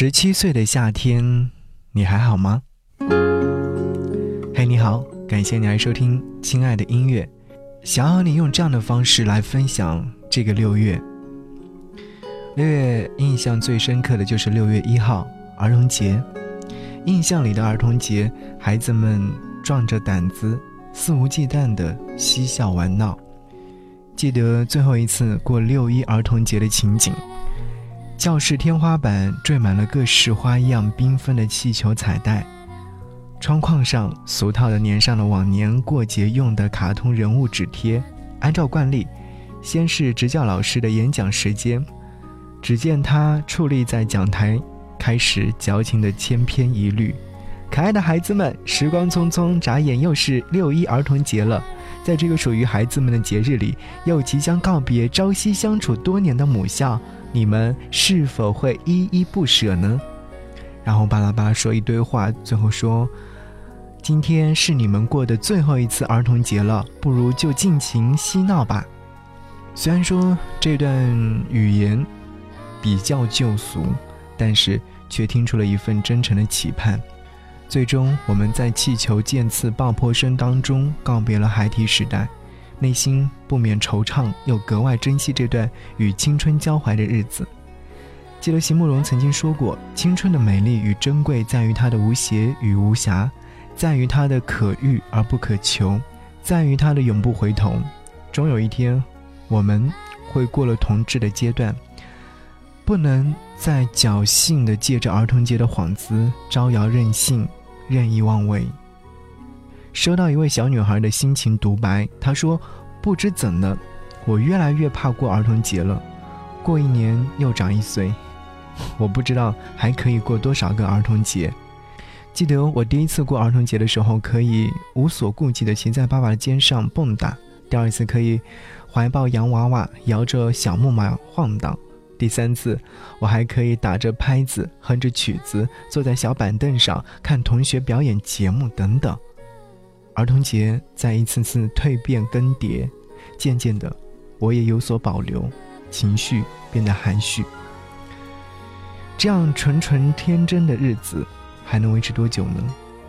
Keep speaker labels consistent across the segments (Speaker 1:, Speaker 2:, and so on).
Speaker 1: 十七岁的夏天，你还好吗？嘿，你好，感谢你来收听《亲爱的音乐》，想和你用这样的方式来分享这个六月。六月印象最深刻的就是六月一号儿童节，印象里的儿童节，孩子们壮着胆子，肆无忌惮的嬉笑玩闹。记得最后一次过六一儿童节的情景。教室天花板缀满了各式花样缤纷的气球彩带，窗框上俗套的粘上了往年过节用的卡通人物纸贴。按照惯例，先是执教老师的演讲时间，只见他矗立在讲台，开始矫情的千篇一律：“可爱的孩子们，时光匆匆，眨眼又是六一儿童节了。在这个属于孩子们的节日里，又即将告别朝夕相处多年的母校。”你们是否会依依不舍呢？然后巴拉巴拉说一堆话，最后说：“今天是你们过的最后一次儿童节了，不如就尽情嬉闹吧。”虽然说这段语言比较旧俗，但是却听出了一份真诚的期盼。最终，我们在气球渐次爆破声当中告别了孩提时代。内心不免惆怅，又格外珍惜这段与青春交怀的日子。记得席慕容曾经说过：“青春的美丽与珍贵，在于它的无邪与无瑕，在于它的可遇而不可求，在于它的永不回头。终有一天，我们会过了童稚的阶段，不能再侥幸地借着儿童节的幌子招摇任性、任意妄为。”收到一位小女孩的心情独白，她说：“不知怎的，我越来越怕过儿童节了。过一年又长一岁，我不知道还可以过多少个儿童节。记得我第一次过儿童节的时候，可以无所顾忌的骑在爸爸的肩上蹦跶；第二次可以怀抱洋娃娃，摇着小木马晃荡；第三次，我还可以打着拍子，哼着曲子，坐在小板凳上看同学表演节目等等。”儿童节在一次次蜕变更迭，渐渐的，我也有所保留，情绪变得含蓄。这样纯纯天真的日子，还能维持多久呢？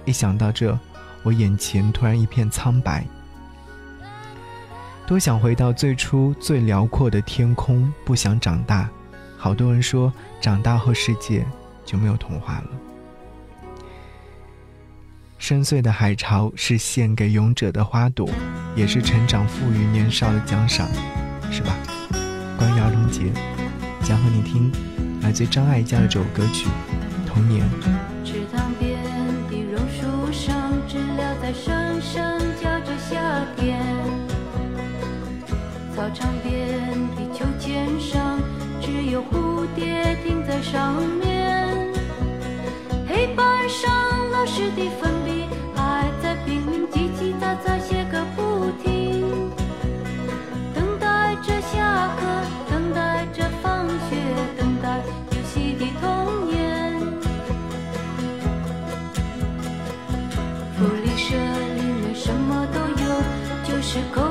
Speaker 1: 一想到这，我眼前突然一片苍白。多想回到最初最辽阔的天空，不想长大。好多人说，长大后世界就没有童话了。深邃的海潮是献给勇者的花朵，也是成长赋予年少的奖赏，是吧？关于儿童节，将和你听来自张艾嘉的这首歌曲《童年》。
Speaker 2: 池塘边的榕树上，知了在声声叫着夏天；操场边的秋千上，只有蝴蝶停在上面。黑板上老师的在写个不停，等待着下课，等待着放学，等待游戏的童年。福利社里面什么都有，就是狗。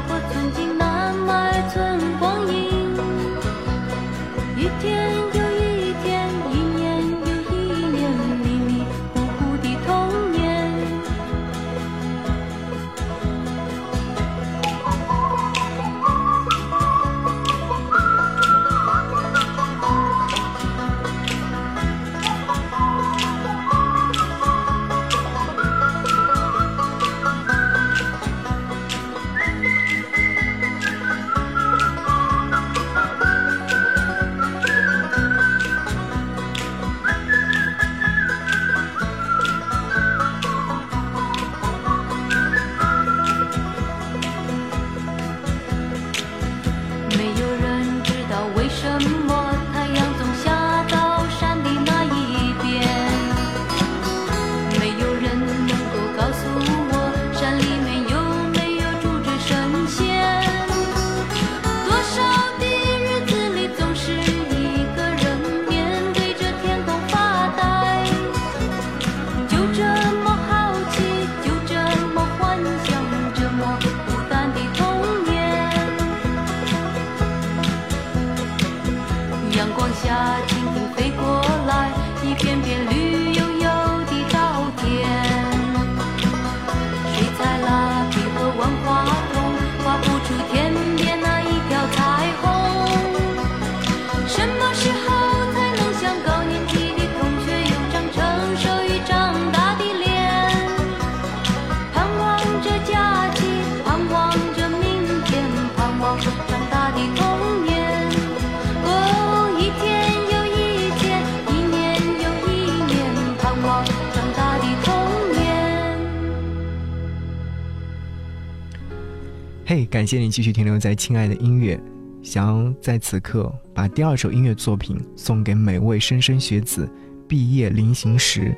Speaker 1: 嘿感谢你继续停留在亲爱的音乐。想要在此刻把第二首音乐作品送给每位莘莘学子，毕业临行时。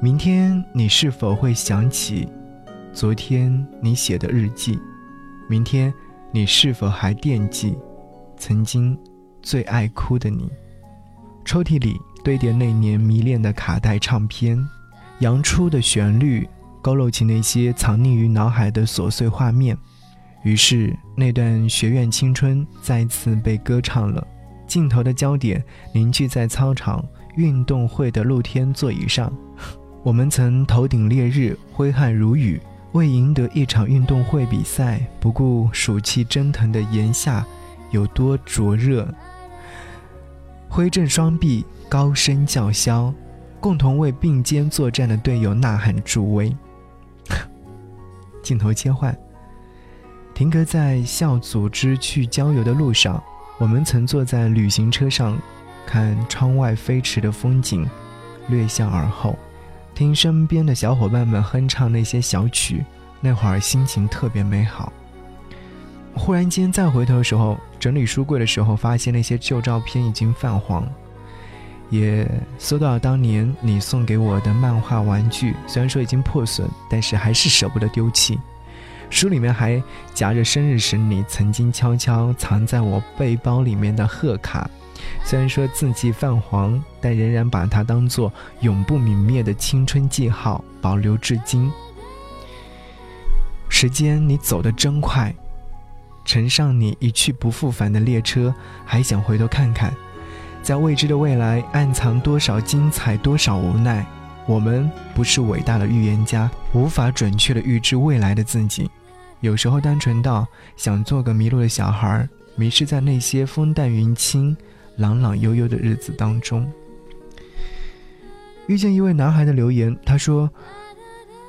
Speaker 1: 明天你是否会想起昨天你写的日记？明天你是否还惦记曾经最爱哭的你？抽屉里堆叠那年迷恋的卡带唱片，扬出的旋律勾勒起那些藏匿于脑海的琐碎画面。于是，那段学院青春再次被歌唱了。镜头的焦点凝聚在操场运动会的露天座椅上，我们曾头顶烈日，挥汗如雨，为赢得一场运动会比赛，不顾暑气蒸腾的炎夏有多灼热，挥振双臂，高声叫嚣，共同为并肩作战的队友呐喊助威。镜头切换。停格在校组织去郊游的路上，我们曾坐在旅行车上，看窗外飞驰的风景，略向耳后，听身边的小伙伴们哼唱那些小曲，那会儿心情特别美好。忽然间再回头的时候，整理书柜的时候，发现那些旧照片已经泛黄，也搜到当年你送给我的漫画玩具，虽然说已经破损，但是还是舍不得丢弃。书里面还夹着生日时你曾经悄悄藏在我背包里面的贺卡，虽然说字迹泛黄，但仍然把它当做永不泯灭的青春记号保留至今。时间你走得真快，乘上你一去不复返的列车，还想回头看看，在未知的未来暗藏多少精彩，多少无奈。我们不是伟大的预言家，无法准确的预知未来的自己。有时候单纯到想做个迷路的小孩，迷失在那些风淡云轻、朗朗悠悠的日子当中。遇见一位男孩的留言，他说：“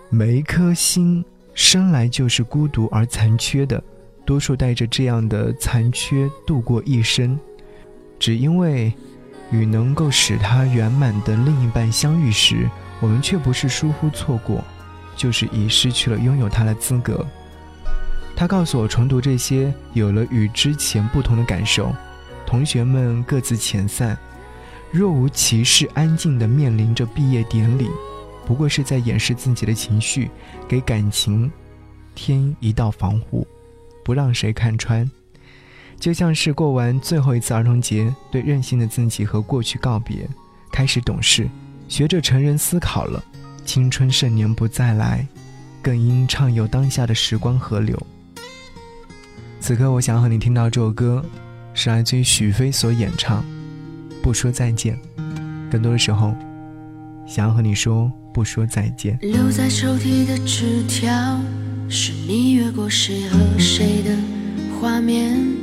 Speaker 1: 每一颗心生来就是孤独而残缺的，多数带着这样的残缺度过一生，只因为与能够使他圆满的另一半相遇时，我们却不是疏忽错过，就是已失去了拥有他的资格。”他告诉我，重读这些有了与之前不同的感受。同学们各自遣散，若无其事，安静地面临着毕业典礼，不过是在掩饰自己的情绪，给感情添一道防护，不让谁看穿。就像是过完最后一次儿童节，对任性的自己和过去告别，开始懂事，学着成人思考了。青春盛年不再来，更应畅游当下的时光河流。此刻，我想和你听到这首歌，是来自于许飞所演唱《不说再见》。更多的时候，想要和你说不说再见。
Speaker 3: 留在抽屉的纸条，是你越过谁和谁的画面。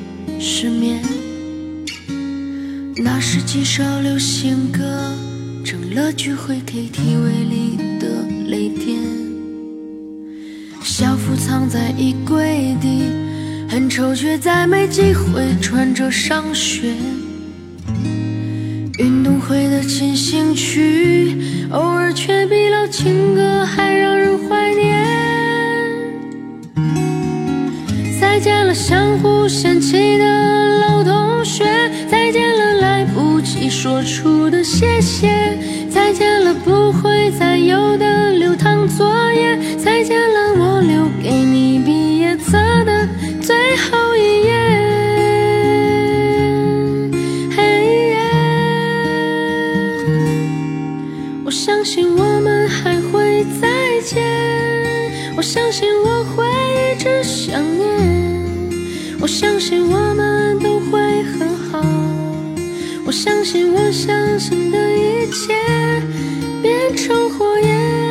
Speaker 3: 失眠。那时几首流行歌，成了聚会 KTV 里的泪点。校服藏在衣柜底，很丑，却再没机会穿着上学。运动会的进行曲，偶尔却比老情歌嫌弃的老同学，再见了，来不及说出的谢谢，再见了，不会再有的流淌作业，再见了，我留给你毕业册的最后一页。嘿耶，我相信我们还会再见，我相信我会一直想念。我相信我们都会很好。我相信我相信的一切变成火焰，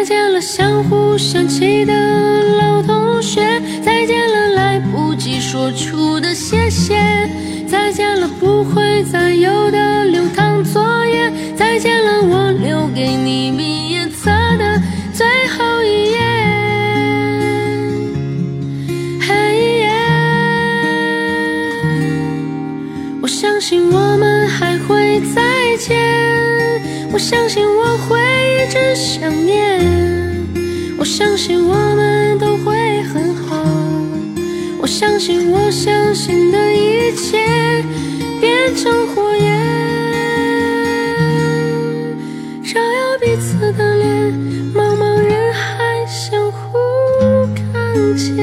Speaker 3: 再见了，相互嫌弃的老同学，再见了，来不及说出的谢谢，再见了，不会再有的流淌作业，再见了，我留给你相信我会一直想念，我相信我们都会很好，我相信我相信的一切变成火焰，照耀彼此的脸，茫茫人海相互看见。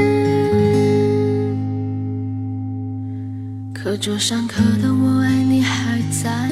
Speaker 3: 课桌上刻的我爱你还在，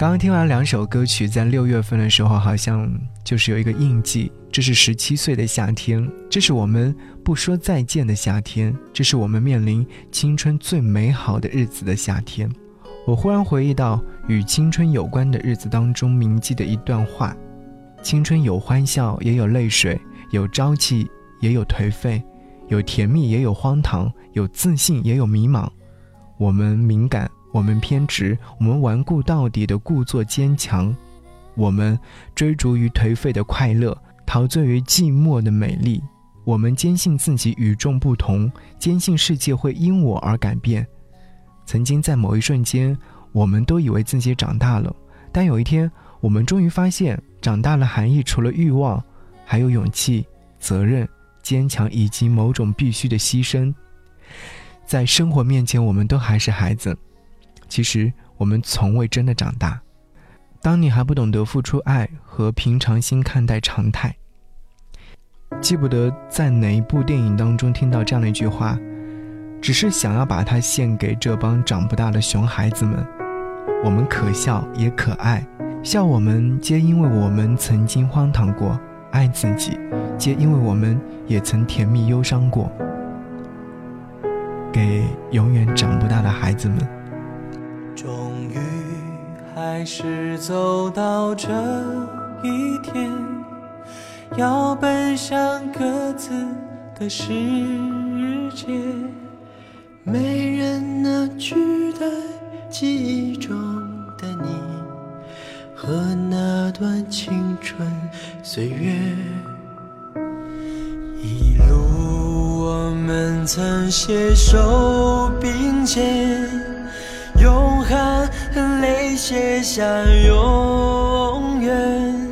Speaker 1: 刚刚听完两首歌曲，在六月份的时候，好像就是有一个印记。这是十七岁的夏天，这是我们不说再见的夏天，这是我们面临青春最美好的日子的夏天。我忽然回忆到与青春有关的日子当中铭记的一段话：青春有欢笑，也有泪水，有朝气，也有颓废，有甜蜜，也有荒唐，有自信，也有迷茫。我们敏感。我们偏执，我们顽固到底的故作坚强，我们追逐于颓废的快乐，陶醉于寂寞的美丽。我们坚信自己与众不同，坚信世界会因我而改变。曾经在某一瞬间，我们都以为自己长大了，但有一天，我们终于发现，长大了含义除了欲望，还有勇气、责任、坚强以及某种必须的牺牲。在生活面前，我们都还是孩子。其实我们从未真的长大。当你还不懂得付出爱和平常心看待常态，记不得在哪一部电影当中听到这样的一句话，只是想要把它献给这帮长不大的熊孩子们。我们可笑也可爱，笑我们皆因为我们曾经荒唐过；爱自己，皆因为我们也曾甜蜜忧伤过。给永远长不大的孩子们。
Speaker 4: 终于还是走到这一天，要奔向各自的世界。没人能取代记忆中的你和那段青春岁月。一路我们曾携手并肩。写下永远，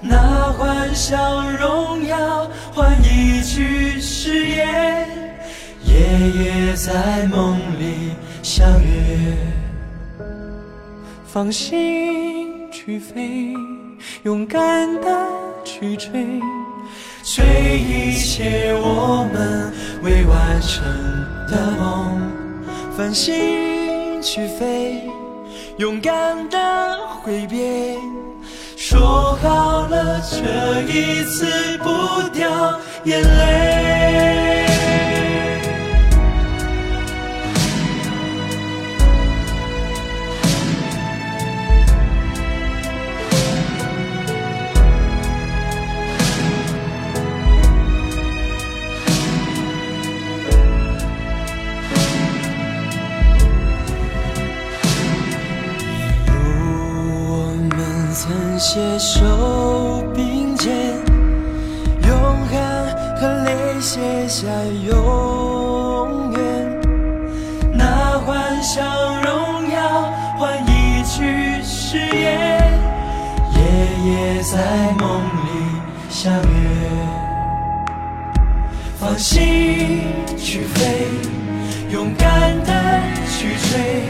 Speaker 4: 那欢笑荣耀换一句誓言，夜夜在梦里相约。放心去飞，勇敢的去追，追一切我们未完成的梦。放心。去飞，勇敢的挥别，说好了这一次不掉眼泪。携手并肩，用汗和泪写下永远。那幻想荣耀换一句誓言，夜夜在梦里相约。放心去飞，勇敢的去。追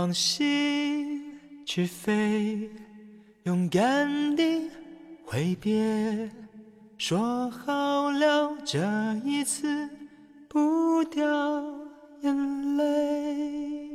Speaker 4: 放心去飞，勇敢地挥别，说好了这一次不掉眼泪。